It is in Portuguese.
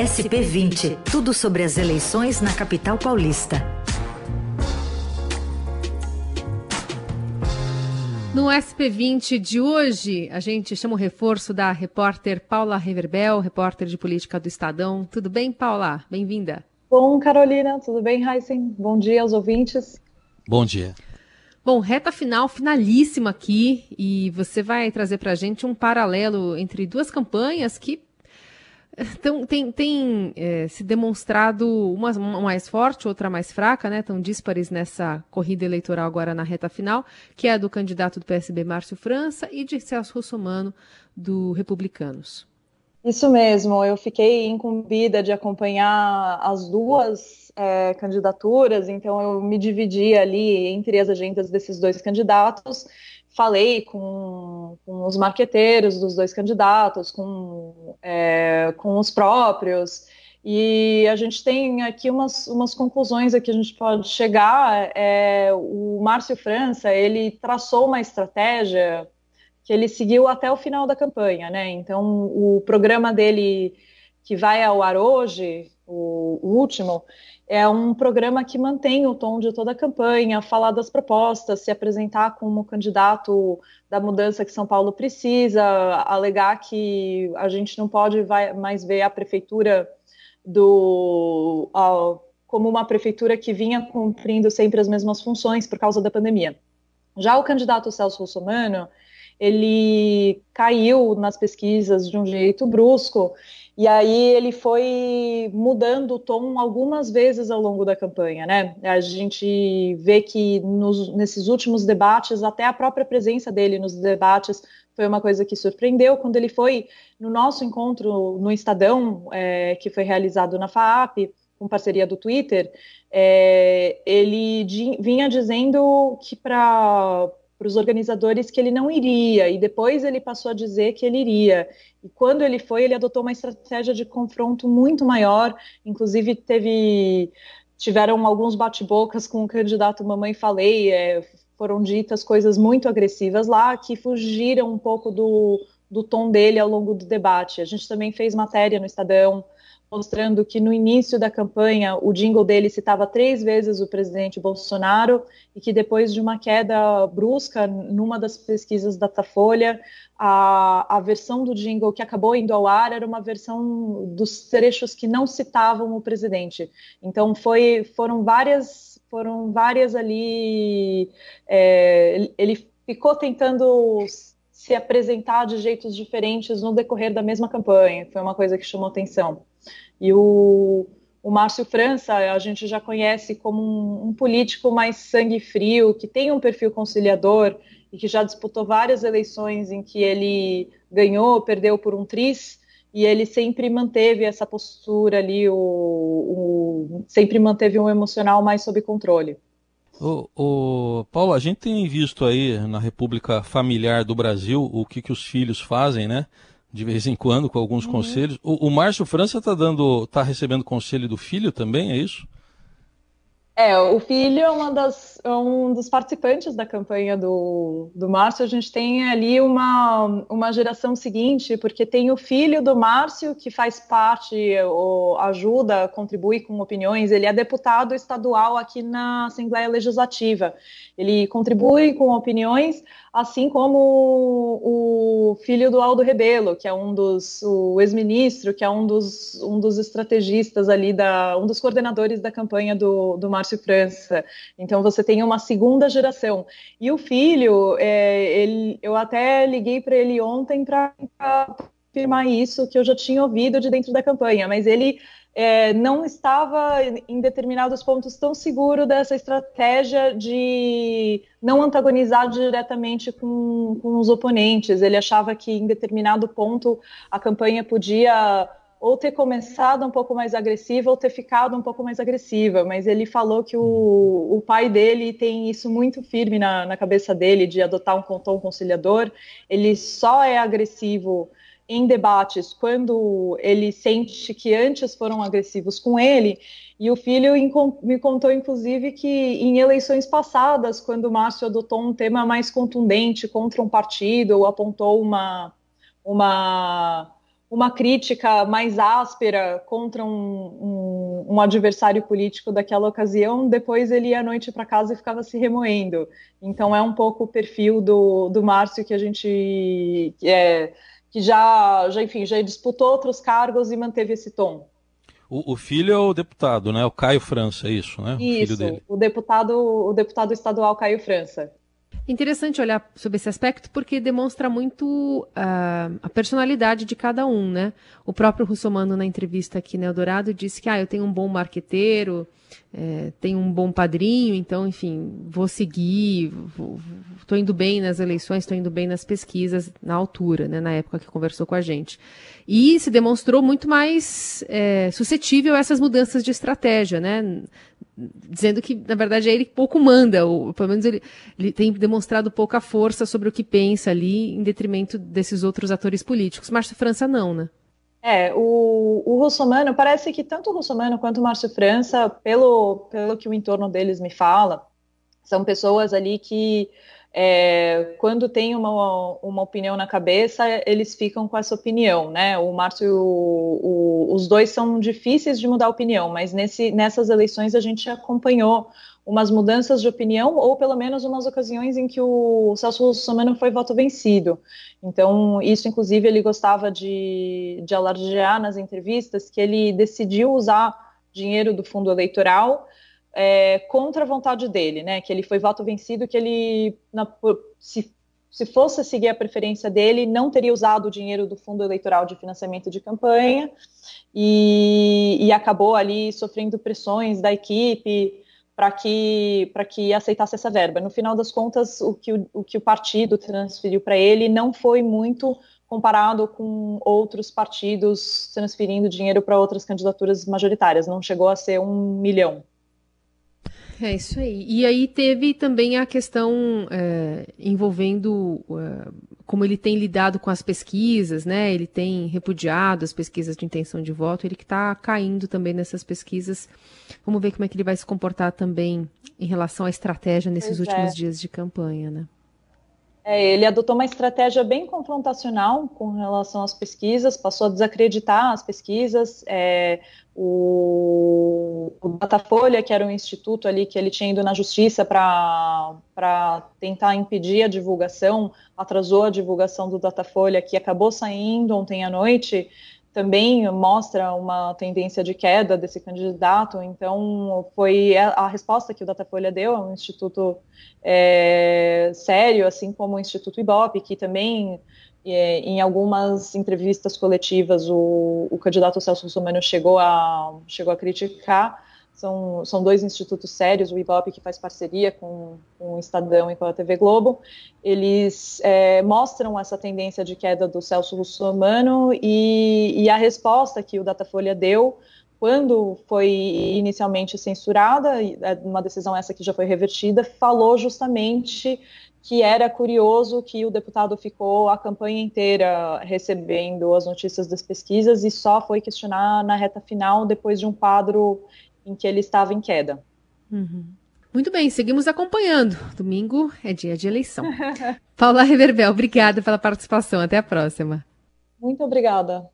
SP20, tudo sobre as eleições na capital paulista. No SP20 de hoje, a gente chama o reforço da repórter Paula Reverbel, repórter de política do Estadão. Tudo bem, Paula? Bem-vinda. Bom, Carolina, tudo bem, Heisen? Bom dia aos ouvintes. Bom dia. Bom, reta final, finalíssima aqui, e você vai trazer para a gente um paralelo entre duas campanhas que então, tem, tem é, se demonstrado uma, uma, mais forte, outra mais fraca, né? Tão díspares nessa corrida eleitoral agora na reta final, que é a do candidato do PSB, Márcio França, e de Celso Russomano, do Republicanos. Isso mesmo, eu fiquei incumbida de acompanhar as duas é, candidaturas, então eu me dividi ali entre as agendas desses dois candidatos falei com, com os marqueteiros dos dois candidatos, com, é, com os próprios, e a gente tem aqui umas, umas conclusões a que a gente pode chegar. É, o Márcio França, ele traçou uma estratégia que ele seguiu até o final da campanha, né? Então, o programa dele que vai ao ar hoje, o, último, é um programa que mantém o tom de toda a campanha, falar das propostas, se apresentar como candidato da mudança que São Paulo precisa, alegar que a gente não pode mais ver a prefeitura do a, como uma prefeitura que vinha cumprindo sempre as mesmas funções por causa da pandemia. Já o candidato Celso Russomano, ele caiu nas pesquisas de um jeito brusco e aí ele foi mudando o tom algumas vezes ao longo da campanha, né? A gente vê que nos, nesses últimos debates, até a própria presença dele nos debates foi uma coisa que surpreendeu quando ele foi no nosso encontro no Estadão, é, que foi realizado na FAAP, com parceria do Twitter, é, ele vinha dizendo que para para os organizadores que ele não iria, e depois ele passou a dizer que ele iria. E quando ele foi, ele adotou uma estratégia de confronto muito maior, inclusive teve tiveram alguns bate-bocas com o candidato Mamãe Falei, é, foram ditas coisas muito agressivas lá, que fugiram um pouco do, do tom dele ao longo do debate. A gente também fez matéria no Estadão, mostrando que no início da campanha o jingle dele citava três vezes o presidente Bolsonaro e que depois de uma queda brusca numa das pesquisas da Datafolha, a, a versão do jingle que acabou indo ao ar era uma versão dos trechos que não citavam o presidente. Então foi, foram várias, foram várias ali. É, ele ficou tentando se apresentar de jeitos diferentes no decorrer da mesma campanha. Foi uma coisa que chamou atenção. E o, o Márcio França, a gente já conhece como um, um, político mais sangue frio, que tem um perfil conciliador e que já disputou várias eleições em que ele ganhou, perdeu por um tris, e ele sempre manteve essa postura ali, o, o sempre manteve um emocional mais sob controle. O, o, Paulo, a gente tem visto aí na República Familiar do Brasil o que, que os filhos fazem, né? de vez em quando com alguns uhum. conselhos. O, o Márcio França está dando, tá recebendo conselho do filho também, é isso? É, o filho é uma das, é um dos participantes da campanha do, do Márcio. A gente tem ali uma, uma geração seguinte, porque tem o filho do Márcio, que faz parte, ajuda, contribui com opiniões. Ele é deputado estadual aqui na Assembleia Legislativa. Ele contribui com opiniões, assim como o filho do Aldo Rebelo, que é um dos, ex-ministro, que é um dos, um dos estrategistas ali, da, um dos coordenadores da campanha do, do Márcio Márcio França. Então você tem uma segunda geração. E o filho, é, ele, eu até liguei para ele ontem para afirmar isso que eu já tinha ouvido de dentro da campanha, mas ele é, não estava em determinados pontos tão seguro dessa estratégia de não antagonizar diretamente com, com os oponentes. Ele achava que em determinado ponto a campanha podia ou ter começado um pouco mais agressiva ou ter ficado um pouco mais agressiva, mas ele falou que o, o pai dele tem isso muito firme na, na cabeça dele, de adotar um tom conciliador, ele só é agressivo em debates quando ele sente que antes foram agressivos com ele, e o filho me contou, inclusive, que em eleições passadas, quando o Márcio adotou um tema mais contundente contra um partido ou apontou uma, uma uma crítica mais áspera contra um, um, um, adversário político daquela ocasião, depois ele ia à noite para casa e ficava se remoendo. Então é um pouco o perfil do, do Márcio que a gente é, que já, já, enfim, já disputou outros cargos e manteve esse tom. O, o, filho é o deputado, né? O Caio França, é isso, né? Isso, o, o deputado, o deputado estadual Caio França. Interessante olhar sobre esse aspecto porque demonstra muito uh, a personalidade de cada um, né? O próprio Russomano, na entrevista aqui no Eldorado, disse que ah, eu tenho um bom marqueteiro, é, tenho um bom padrinho, então, enfim, vou seguir, estou indo bem nas eleições, estou indo bem nas pesquisas, na altura, né, na época que conversou com a gente. E se demonstrou muito mais é, suscetível a essas mudanças de estratégia, né? Dizendo que, na verdade, é ele que pouco manda, ou pelo menos ele, ele tem demonstrado pouca força sobre o que pensa ali, em detrimento desses outros atores políticos. Márcio França não, né? É, o, o Russomano, parece que tanto o Russomano quanto o Márcio França, pelo, pelo que o entorno deles me fala, são pessoas ali que, é, quando tem uma, uma opinião na cabeça, eles ficam com essa opinião, né? O Márcio o, o, os dois são difíceis de mudar a opinião, mas nesse, nessas eleições a gente acompanhou umas mudanças de opinião, ou pelo menos umas ocasiões em que o Celso Russomano foi voto vencido. Então, isso, inclusive, ele gostava de, de alardear nas entrevistas, que ele decidiu usar dinheiro do fundo eleitoral é, contra a vontade dele, né? Que ele foi voto vencido, que ele, na, se, se fosse seguir a preferência dele, não teria usado o dinheiro do fundo eleitoral de financiamento de campanha e, e acabou ali sofrendo pressões da equipe para que, que aceitasse essa verba. No final das contas, o que o, o, que o partido transferiu para ele não foi muito comparado com outros partidos transferindo dinheiro para outras candidaturas majoritárias, não chegou a ser um milhão. É isso aí. E aí teve também a questão é, envolvendo é, como ele tem lidado com as pesquisas, né? Ele tem repudiado as pesquisas de intenção de voto, ele que está caindo também nessas pesquisas. Vamos ver como é que ele vai se comportar também em relação à estratégia nesses pois últimos é. dias de campanha, né? É, ele adotou uma estratégia bem confrontacional com relação às pesquisas, passou a desacreditar as pesquisas. É, o, o Datafolha, que era um instituto ali que ele tinha ido na justiça para tentar impedir a divulgação, atrasou a divulgação do Datafolha, que acabou saindo ontem à noite também mostra uma tendência de queda desse candidato, então foi a, resposta que o Datafolha deu, é um instituto é, sério, assim como o Instituto Ibope, que também é, em algumas entrevistas coletivas o, o candidato Celso Russomano chegou a, chegou a criticar, são, são dois institutos sérios, o IBOP, que faz parceria com, com o Estadão e com a TV Globo, eles é, mostram essa tendência de queda do Celso Russomano e, e a resposta que o Datafolha deu quando foi inicialmente censurada, é uma decisão essa que já foi revertida, falou justamente que era curioso que o deputado ficou a campanha inteira recebendo as notícias das pesquisas e só foi questionar na reta final depois de um quadro em que ele estava em queda. Uhum. Muito bem, seguimos acompanhando. Domingo é dia de eleição. Paula Reverbel, obrigada pela participação. Até a próxima. Muito obrigada.